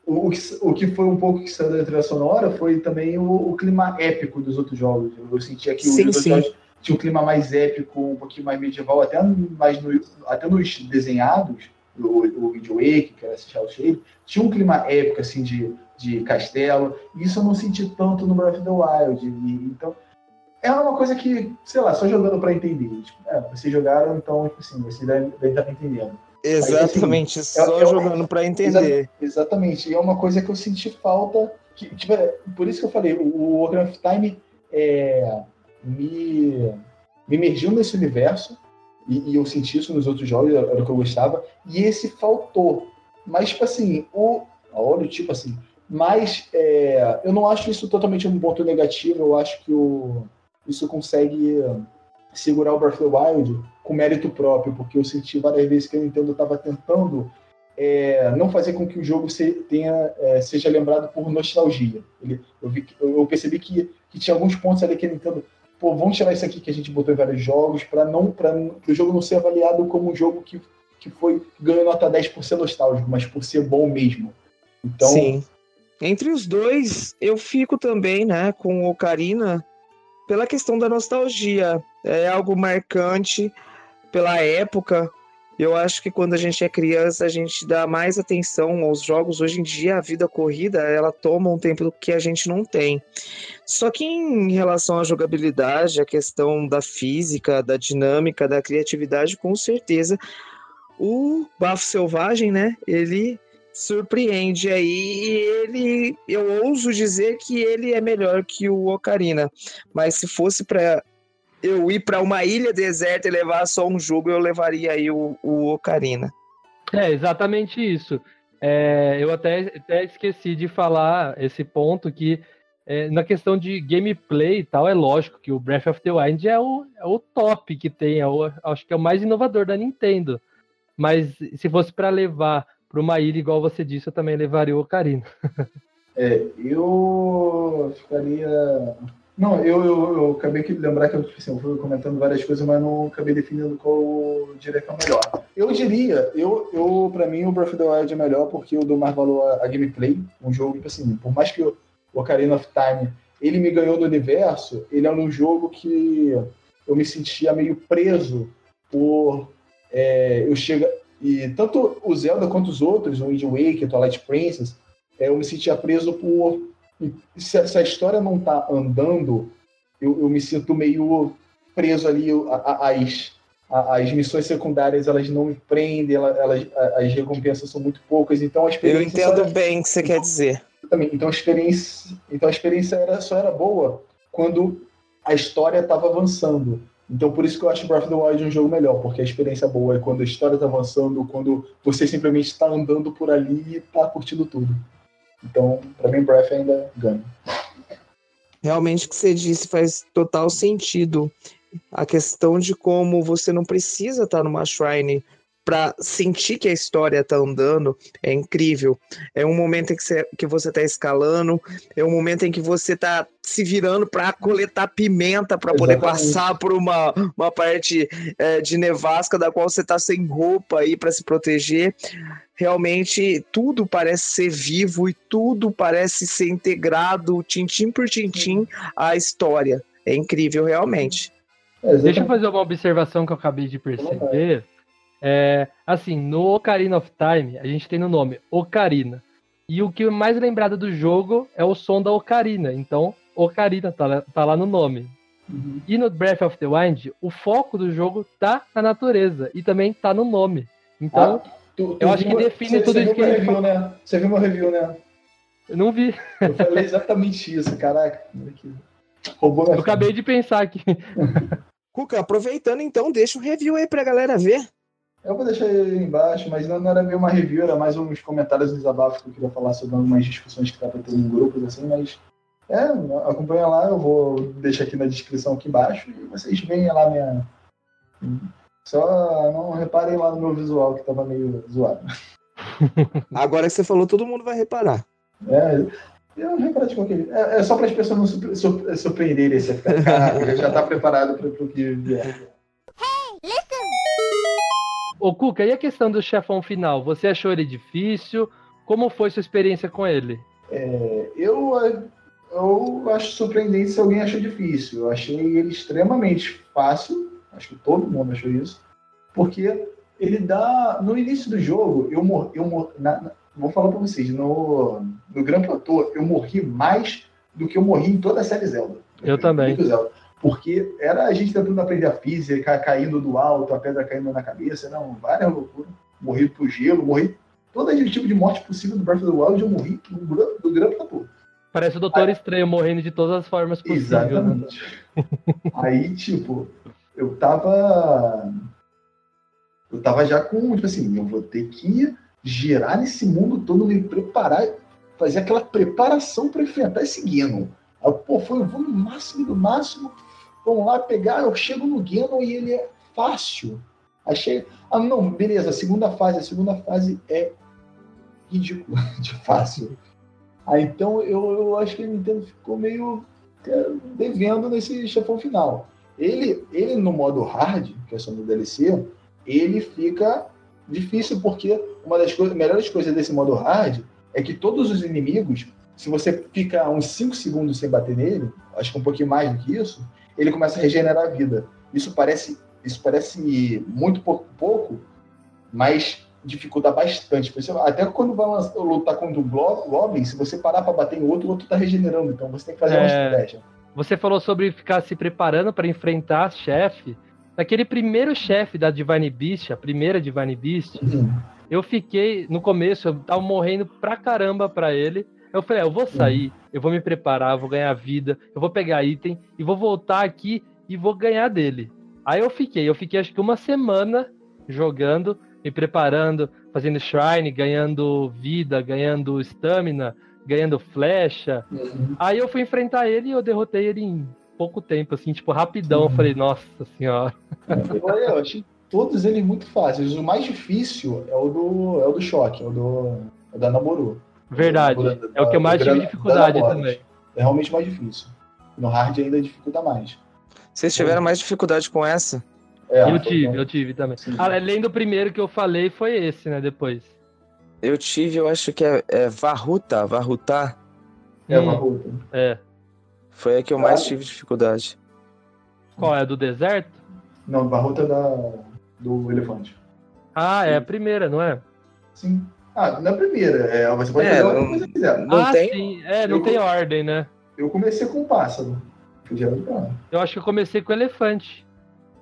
o, o que foi um pouco que saiu da trilha sonora foi também o, o clima épico dos outros jogos. Eu senti aqui sim, os. Jogos tinha um clima mais épico, um pouquinho mais medieval, até, mais no, até nos desenhados o, o Waker, que era esse Shell Shade, tinha um clima épico, assim, de, de castelo, e isso eu não senti tanto no Breath of the Wild. E, então, é uma coisa que, sei lá, só jogando para entender. Tipo, é, vocês jogaram, então, tipo assim, vocês devem, devem estar entendendo. Exatamente, Aí, assim, só é, jogando para entender. Exa exatamente, e é uma coisa que eu senti falta, que, tipo, é, por isso que eu falei, o Ocarina of Time é, me, me emergiu nesse universo, e, e, eu senti isso nos outros jogos, era o que eu gostava. E esse faltou. Mas, tipo assim, o. Olha, tipo assim. Mas é, eu não acho isso totalmente um ponto negativo. Eu acho que o, isso consegue segurar o Breath of the Wild com mérito próprio, porque eu senti várias vezes que a Nintendo estava tentando é, não fazer com que o jogo se, tenha, é, seja lembrado por nostalgia. Ele, eu, vi, eu, percebi que, que tinha alguns pontos ali que a Nintendo pô, vamos tirar isso aqui que a gente botou em vários jogos, para não para o jogo não ser avaliado como um jogo que, que foi ganhou nota 10 por ser nostálgico, mas por ser bom mesmo. Então, Sim. Entre os dois, eu fico também, né, com o Ocarina pela questão da nostalgia. É algo marcante pela época. Eu acho que quando a gente é criança, a gente dá mais atenção aos jogos. Hoje em dia, a vida corrida, ela toma um tempo que a gente não tem. Só que em relação à jogabilidade, a questão da física, da dinâmica, da criatividade, com certeza, o Bafo Selvagem, né, ele surpreende aí e ele eu ouso dizer que ele é melhor que o Ocarina mas se fosse para eu ir para uma ilha deserta e levar só um jogo, eu levaria aí o, o Ocarina. É, exatamente isso. É, eu até, até esqueci de falar esse ponto que é, na questão de gameplay e tal, é lógico que o Breath of the Wild é o, é o top que tem, é o, acho que é o mais inovador da Nintendo. Mas se fosse para levar para uma ilha, igual você disse, eu também levaria o Ocarina. é, eu ficaria não, eu, eu, eu, acabei de lembrar que eu, tipo assim, eu fui comentando várias coisas, mas não acabei definindo qual que é melhor. Eu diria, eu, eu para mim o Breath of the Wild é melhor porque eu dou mais valor à, gameplay. Um jogo, tipo assim, por mais que o Ocarina of Time ele me ganhou no universo, ele é um jogo que eu me sentia meio preso por. É, eu chega E tanto o Zelda quanto os outros, o Wind Waker, Twilight Princess, é, eu me sentia preso por se, se a história não está andando, eu, eu, me sinto meio preso ali às, as missões secundárias elas não me prendem, elas, as recompensas são muito poucas, então a experiência. Eu entendo era... bem o que você quer dizer. Então a experiência, então a experiência era, só era boa quando a história estava avançando. Então por isso que eu acho Breath of the Wild um jogo melhor, porque a experiência boa é quando a história está avançando, quando você simplesmente está andando por ali e está curtindo tudo. Então, para mim, Breath ainda ganha. Realmente o que você disse faz total sentido. A questão de como você não precisa estar numa shrine para sentir que a história tá andando é incrível. É um momento em que você, que você tá escalando, é um momento em que você tá se virando para coletar pimenta para poder passar por uma, uma parte é, de nevasca da qual você tá sem roupa aí para se proteger. Realmente tudo parece ser vivo e tudo parece ser integrado, tintim por tintim, à história. É incrível, realmente. Deixa eu fazer uma observação que eu acabei de perceber. É, assim, no Ocarina of Time, a gente tem no nome Ocarina. E o que é mais lembrado do jogo é o som da Ocarina. Então, Ocarina tá lá, tá lá no nome. Uhum. E no Breath of the Wild, o foco do jogo tá na natureza e também tá no nome. Então, ah, tu, tu eu acho que define você, tudo você isso que review, né? Você viu meu review, né? Eu não vi. Eu falei exatamente isso, caraca. Roubou Eu acabei de pensar aqui. Cuca, aproveitando então, deixa um review aí pra galera ver. Eu vou deixar aí embaixo, mas não, era meio uma review, era mais uns comentários desabafos que eu queria falar sobre algumas discussões que tá para ter em grupos, assim, mas é, acompanha lá, eu vou deixar aqui na descrição aqui embaixo e vocês veem lá minha. Só não reparem lá no meu visual que tava meio zoado. Agora que você falou, todo mundo vai reparar. É, eu reparo de qualquer jeito. É, é só para as pessoas não surpre surpreenderem, você ficar, já tá preparado para o que vier. Ô, Cuca, e a questão do chefão final? Você achou ele difícil? Como foi sua experiência com ele? É, eu, eu acho surpreendente se alguém achou difícil. Eu achei ele extremamente fácil. Acho que todo mundo achou isso. Porque ele dá. No início do jogo, eu morri. Eu mor, na, na, vou falar para vocês, no, no Gran Platô, eu morri mais do que eu morri em toda a série Zelda. Eu, também. Zelda porque era a gente tentando aprender a física, caindo do alto, a pedra caindo na cabeça, não, várias loucuras. Morri pro gelo, morri. Todo tipo de morte possível do Breath of the Wild eu morri do, do Gran Platô. Parece o Doutor Aí, Estranho morrendo de todas as formas possíveis. Né? Exatamente. Aí, tipo, eu tava. Eu tava já com, tipo assim, eu vou ter que girar nesse mundo todo, me preparar, fazer aquela preparação para enfrentar esse Ganon. Aí, pô, foi o máximo do máximo Vamos lá pegar, eu chego no Ganon e ele é fácil. Achei. Ah, não, beleza, a segunda fase. A segunda fase é ridícula de fácil. Ah, então eu, eu acho que a Nintendo ficou meio é, devendo nesse chefão final. Ele, ele no modo hard, que é só no DLC, ele fica difícil porque uma das coisas, melhores coisas desse modo hard é que todos os inimigos, se você fica uns 5 segundos sem bater nele, acho que um pouquinho mais do que isso, ele começa a regenerar a vida. Isso parece, isso parece muito pouco, pouco mas dificulta bastante. Até quando vai lutar contra o Goblin, se você parar pra bater em outro, o outro tá regenerando. Então você tem que fazer uma É. estratégia. Você falou sobre ficar se preparando para enfrentar chefe. Naquele primeiro chefe da Divine Beast, a primeira Divine Beast, eu fiquei, no começo, eu tava morrendo pra caramba pra ele. Eu falei, ah, eu vou sair, eu vou me preparar, vou ganhar vida, eu vou pegar item e vou voltar aqui e vou ganhar dele. Aí eu fiquei, eu fiquei acho que uma semana jogando, me preparando, fazendo shrine, ganhando vida, ganhando stamina, ganhando flecha. Aí eu fui enfrentar ele e eu derrotei ele em pouco tempo, assim, tipo, rapidão. Eu falei, nossa senhora. Eu, eu achei todos eles muito fáceis. O mais difícil é o do, é o do choque, é o do é o da Naboru. Verdade. Da- É o que eu mais tive da- dificuldade também. É realmente mais difícil. No hard ainda dificulta mais. Vocês tiveram mais dificuldade com essa? É, Eu tive, eu tive também. Sim. Além do primeiro que eu falei, foi esse, né? Depois. Eu tive, eu acho que é, é Varruta, Varruta. É Hum, luta. é. Foi a que eu mais Ah. tive dificuldade. Qual é? A do deserto? Não, a luta da, do elefante. Ah, é a primeira, não é? Sim. Ah, na primeira. É, você pode É, fazer o não- que você quiser. Não ah, tem? sim. É, não Eu- tem ordem, né? Eu comecei com o pássaro. Eu acho que eu comecei com o elefante.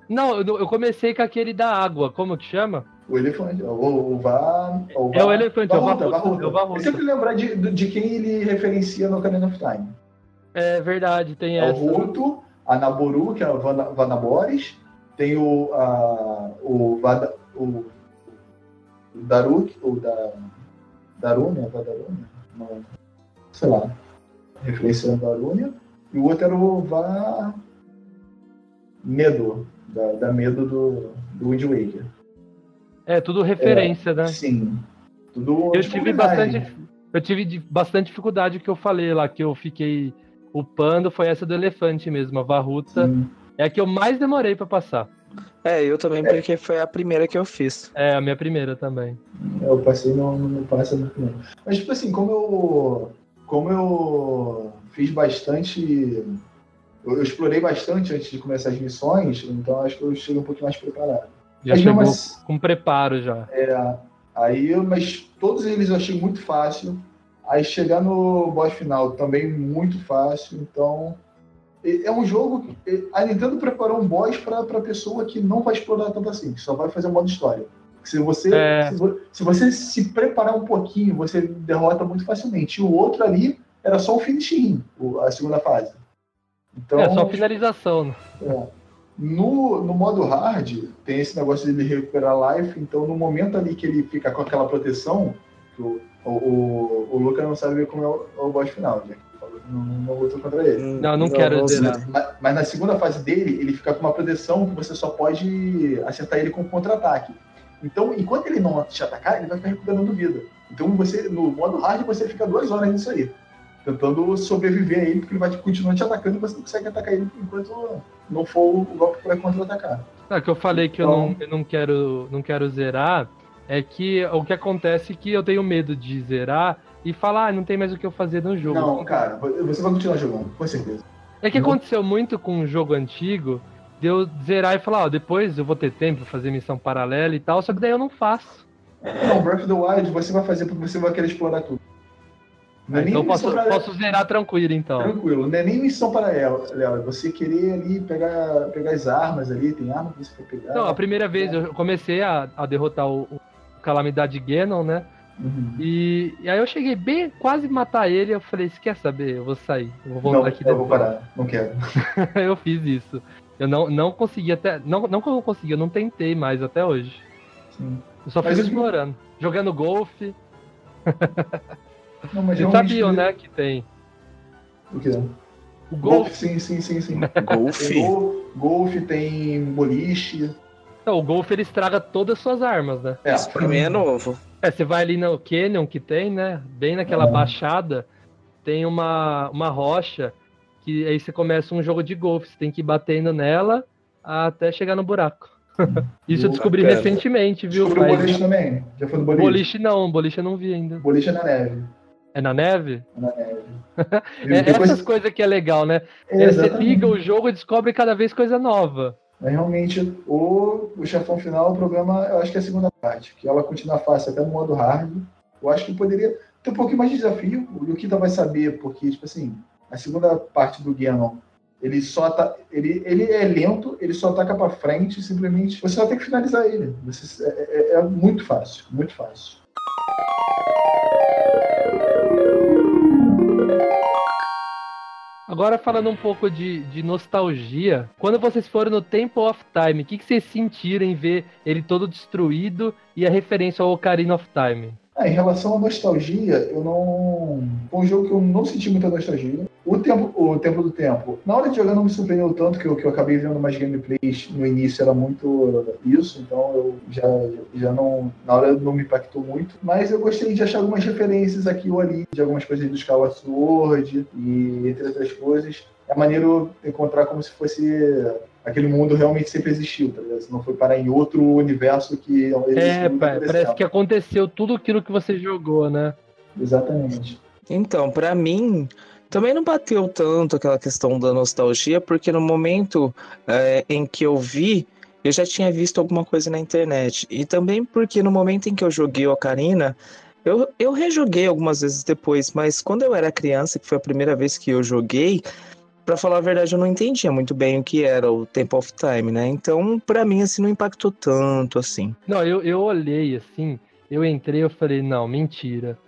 Não, eu comecei com aquele da água. Como que chama? O elefante. O, o Vá. O É o elefante, é o Varruta, Varruta, Varruta. é o Varruta. Eu sempre lembrar de, de quem ele referencia no Ocarina of Time. É verdade, tem É o essa. Ruto, a Naboru, que é a Vana- Vanaboris, tem o, a, o, Vada, o, o Daruk, o da, Darunia, Vadarunia? Não, sei lá, referenciando a Darunia, e o outro era o Va... Medo, da, da Medo do, do Wind Waker. É, tudo referência, né? Sim. Tudo Eu tive bastante. Eu tive bastante dificuldade que eu falei lá, que eu fiquei upando, foi essa do elefante mesmo, a Varruta. Sim. É a que eu mais demorei pra passar. É, eu também, porque foi a primeira que eu fiz. É, a minha primeira também. Eu passei no, no passa no primeiro. Mas, tipo assim, como eu. Como eu fiz bastante. Eu, eu explorei bastante antes de começar as missões, então acho que eu cheguei um pouquinho mais preparado. Já Mas chegou mesmo assim, com preparo já. é, aí, eu- mas todos eles eu achei muito fácil. Aí chegar no boss final também muito fácil. Então. É- É um jogo. que- A Nintendo preparou um boss para a pessoa que não vai explorar tanto assim, que só vai fazer o modo história. Se você, É. se, vo- se você se preparar um pouquinho, você derrota muito facilmente. E o outro ali era só o finishing, a segunda fase. Então, é só finalização. né? é. No, no modo hard, tem esse negócio de ele recuperar life, então no momento ali que ele fica com aquela proteção, o, o, o, Luca não sabe como é o, é o boss final, já ele não, não lutou contra ele. Não, não quero zerar. zerar. Mas, mas na segunda fase dele, ele fica com uma proteção que você só pode acertar ele com contra-ataque. Então, enquanto ele não te atacar, ele vai ficar recuperando vida. Então, você no modo hard, você fica duas horas nisso aí. Tentando sobreviver aí, porque ele vai te- continuar te atacando e você não consegue atacar ele enquanto não for o golpe para contra-atacar. Ah, que eu falei que eu, Então- não, eu não quero não quero zerar é que o que acontece é que eu tenho medo de zerar e falar, ah, não tem mais o que eu fazer no jogo. Não, cara, você vai continuar jogando, com certeza. É que aconteceu muito com um jogo antigo de eu zerar e falar, ó, depois eu vou ter tempo pra fazer missão paralela e tal, só que daí eu não faço. Não, Breath of the Wild você vai fazer porque você vai querer explorar tudo. Não é nem então posso, missão para- posso zerar tranquilo, então. Tranquilo, não é nem missão para ela, Léo. É você querer ali pegar, pegar as armas ali, tem arma que você quer pegar. Não, a primeira vez eu comecei a, a derrotar o, o Calamidade Ganon, né? Uhum. E, e aí eu cheguei bem, quase matar ele, eu falei, você quer saber? Eu vou sair, eu vou voltar Não, aqui eu vou depois. parar, não quero. eu fiz isso. Eu não, não consegui até. Não, não que eu não consegui, eu não tentei mais até hoje. Sim. Eu só Mas eu- explorando. Jogando golfe. Não, mas Vocês sabiam, né, que tem. O quê? O golfe. Golfe, sim, sim, sim, sim. Golfe? Golfe, tem boliche. Não, o golfe ele estraga todas as suas armas, né? É, Isso pra mim é novo. É, você vai ali no Canyon que tem, né? Bem naquela É. baixada, tem uma, uma rocha que aí você começa um jogo de golfe. Você tem que ir batendo nela até chegar no buraco. Isso eu descobri Bacana. recentemente, viu? Descobriu o Faz- boliche também? Já foi no boliche? Boliche não, boliche eu não vi ainda. Boliche é na neve. É na neve? É na neve. É, Depois- Essas coisas que é legal, né? É, você liga o jogo e descobre cada vez coisa nova. Mas realmente, o, o chefão final, o problema, eu acho que é a segunda parte, que ela continua fácil até no modo hard. Eu acho que poderia ter um pouquinho mais de desafio. O Yukita vai saber, porque, tipo assim, a segunda parte do Ganon, ele só tá, ele, ele é lento, ele só ataca para frente, simplesmente você só tem que finalizar ele. Você, é, é, é muito fácil, muito fácil. Agora falando um pouco de, de nostalgia, quando vocês foram no Temple of Time, o que, que vocês sentiram em ver ele todo destruído e a referência ao Ocarina of Time? Ah, em relação à nostalgia, eu não. Foi um jogo que eu não senti muita nostalgia. O tempo, o tempo do tempo. Na hora de jogar não me surpreendeu tanto que eu, que eu acabei vendo mais gameplays no início era muito isso, então eu já, já não. Na hora não me impactou muito. Mas eu gostei de achar algumas referências aqui ou ali, de algumas coisas do Skyward Sword e entre outras coisas. É maneiro encontrar como se fosse aquele mundo realmente sempre existiu, tá ligado? Se não foi parar em outro universo que É, parece que aconteceu tudo aquilo que você jogou, né? Exatamente. Então, para mim, também não bateu tanto aquela questão da nostalgia, porque no momento é, em que eu vi, eu já tinha visto alguma coisa na internet. E também porque no momento em que eu joguei Ocarina, eu, eu rejoguei algumas vezes depois, mas quando eu era criança, que foi a primeira vez que eu joguei, para falar a verdade, eu não entendia muito bem o que era o Temple of Time, né? Então, para mim, assim, não impactou tanto, assim. Não, eu, eu olhei, assim, eu entrei eu falei, não, mentira,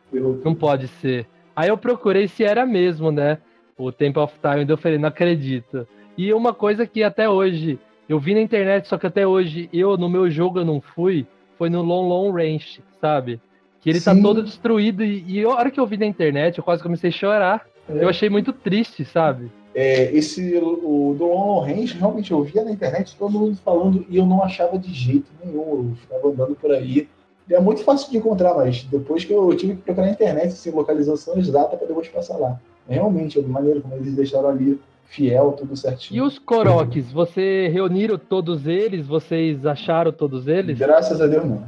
não pode ser. Aí eu procurei se era mesmo, né? O Temple of Time, eu falei, não acredito. E uma coisa que até hoje, eu vi na internet, só que até hoje, eu, no meu jogo, eu não fui, foi no Long Long Range, sabe? Que ele tá Sim. tá todo destruído, e, e a hora que eu vi na internet, eu quase comecei a chorar. É. Eu achei muito triste, sabe? É, esse, o do Long Range, realmente eu via na internet todo mundo falando e eu não achava de jeito nenhum. Eu ficava andando por aí. E é muito fácil de encontrar, mas depois que eu tive que procurar na internet assim, localização exata para depois passar lá. Realmente, é de maneira como eles deixaram ali fiel, tudo certinho. E os Koroks, você reuniram todos eles? Vocês acharam todos eles? Graças a Deus, não.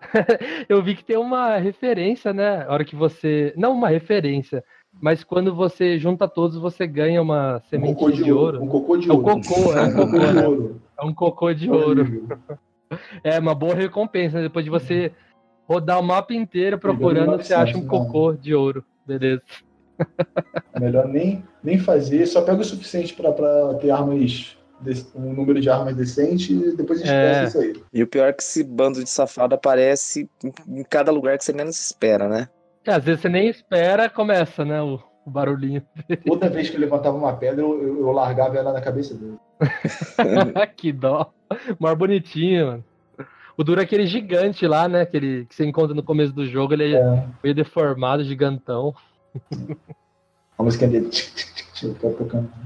eu vi que tem uma referência, né? A hora que você. Não uma referência mas quando você junta todos, você ganha uma semente um de, de, ouro. Um cocô de é ouro. Um cocô, é um cocô, né? É um cocô de ouro. É uma boa recompensa. Né? Depois de você rodar o mapa inteiro procurando, você acha um cocô de ouro. Beleza. Melhor nem, nem fazer, só pega o suficiente para ter armas um número de armas decente e depois a gente é. isso aí. E o pior é que esse bando de safado aparece em cada lugar que você menos espera, né? É, às vezes você nem espera, começa, né? O, o barulhinho. Toda vez que eu levantava uma pedra, eu, eu largava ela na cabeça dele. que dó. Mais bonitinho, mano. O duro é aquele gigante lá, né? Aquele que você encontra no começo do jogo, ele é, é. meio deformado, gigantão. A música dele.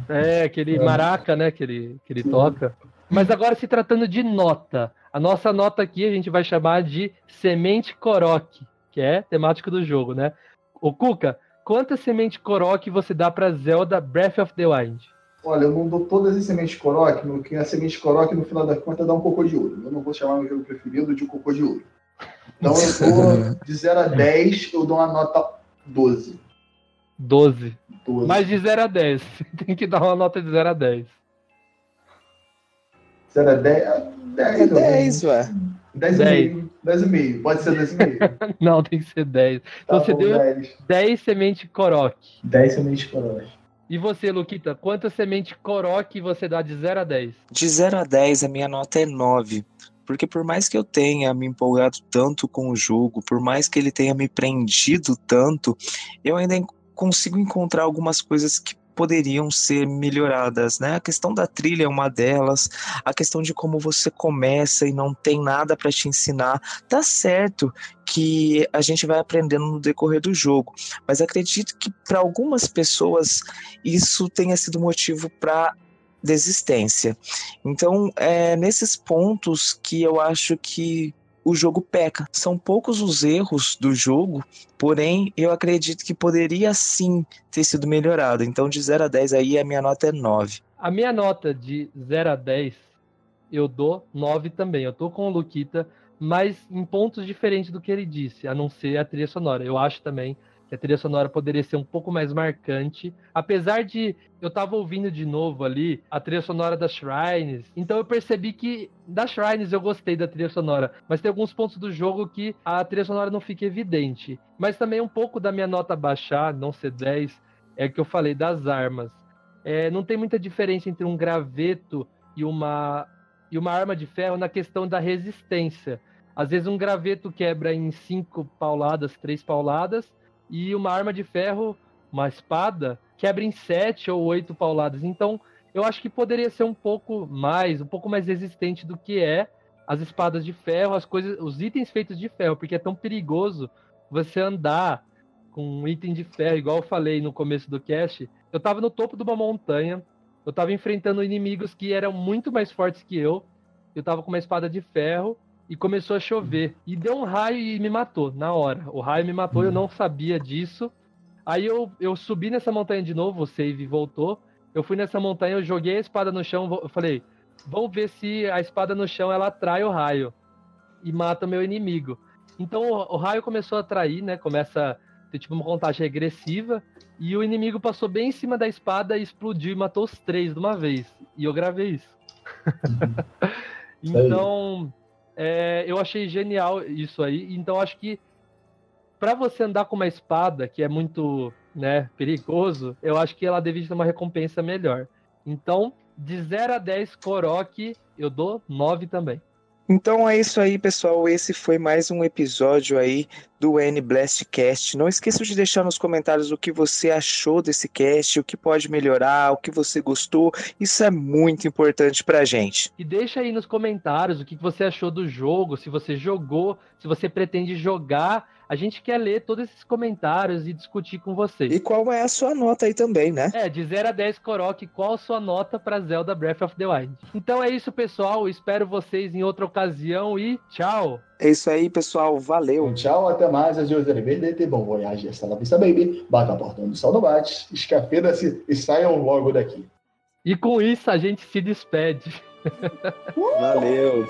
É, aquele é. maraca, né? Que ele, que ele toca. Mas agora se tratando de nota. A nossa nota aqui a gente vai chamar de semente Korok que é temático do jogo, né? O Cuca, quantas sementes Korok você dá para Zelda Breath of the Wild? Olha, eu não dou todas as sementes Korok, porque a semente Korok, no final da conta, dá um cocô de ouro. Eu não vou chamar meu jogo preferido de cocô de ouro. Então eu dou de 0 a 10, eu dou uma nota 12. 12. 12. Mas de 0 a 10. Tem que dar uma nota de 0 a 10. 0 a 10? 10, é 10, ué. 10 10. 10,5. Pode ser 10,5. Não, tem que ser 10. Então tá você bom, deu 10. 10 sementes Korok. 10 sementes Korok. E você, Luquita, quantas sementes Korok você dá de 0 a 10? De 0 a 10, a minha nota é 9. Porque por mais que eu tenha me empolgado tanto com o jogo, por mais que ele tenha me prendido tanto, eu ainda consigo encontrar algumas coisas que poderiam ser melhoradas, né? A questão da trilha é uma delas, a questão de como você começa e não tem nada para te ensinar. Tá certo que a gente vai aprendendo no decorrer do jogo, mas acredito que para algumas pessoas isso tenha sido motivo para desistência. Então, é nesses pontos que eu acho que o jogo peca. São poucos os erros do jogo, porém eu acredito que poderia sim ter sido melhorado. Então de 0 a 10 aí a minha nota é 9. A minha nota de 0 a 10 eu dou 9 também. Eu tô com o Luquita, mas em pontos diferentes do que ele disse, a não ser a trilha sonora. Eu acho também a trilha sonora poderia ser um pouco mais marcante. Apesar de eu tava ouvindo de novo ali a trilha sonora das Shrines, então eu percebi que das Shrines eu gostei da trilha sonora, mas tem alguns pontos do jogo que a trilha sonora não fica evidente. Mas também um pouco da minha nota baixar, não ser 10, é que eu falei das armas. É, não tem muita diferença entre um graveto e uma, e uma arma de ferro na questão da resistência. Às vezes um graveto quebra em cinco pauladas, três pauladas, e uma arma de ferro, uma espada, quebra em sete ou oito pauladas. Então, eu acho que poderia ser um pouco mais, um pouco mais resistente do que é as espadas de ferro, as coisas, os itens feitos de ferro, porque é tão perigoso você andar com um item de ferro, igual eu falei no começo do cast. Eu tava no topo de uma montanha, eu tava enfrentando inimigos que eram muito mais fortes que eu. Eu tava com uma espada de ferro e começou a chover. E deu um raio e me matou na hora. O raio me matou, eu não sabia disso. Aí eu, eu subi nessa montanha de novo, o save voltou. Eu fui nessa montanha, eu joguei a espada no chão, eu falei, vamos ver se a espada no chão ela atrai o raio e mata o meu inimigo. Então o, o raio começou a atrair, né? Começa a ter tipo uma contagem regressiva e o inimigo passou bem em cima da espada e explodiu e matou os três de uma vez. E eu gravei isso. então, é, eu achei genial isso aí. Então, acho que para você andar com uma espada, que é muito né, perigoso, eu acho que ela deveria ter uma recompensa melhor. Então, de 0 a 10 Korok, eu dou 9 também. Então é isso aí, pessoal. Esse foi mais um episódio aí do N Blast Cast. Não esqueça de deixar nos comentários o que você achou desse cast, o que pode melhorar, o que você gostou. Isso é muito importante pra gente. E deixa aí nos comentários o que você achou do jogo, se você jogou, se você pretende jogar a gente quer ler todos esses comentários e discutir com vocês. E qual é a sua nota aí também, né? É, de 0 a 10 Korok, qual a sua nota para Zelda Breath of the Wild? Então é isso, pessoal. Espero vocês em outra ocasião e tchau! É isso aí, pessoal. Valeu. Então, tchau, até mais. Adiós, arrivederci, bom voyage, la vista, baby. Bata a porta onde o sol não bate, escafeda-se e saiam logo daqui. E com isso a gente se despede. Valeu.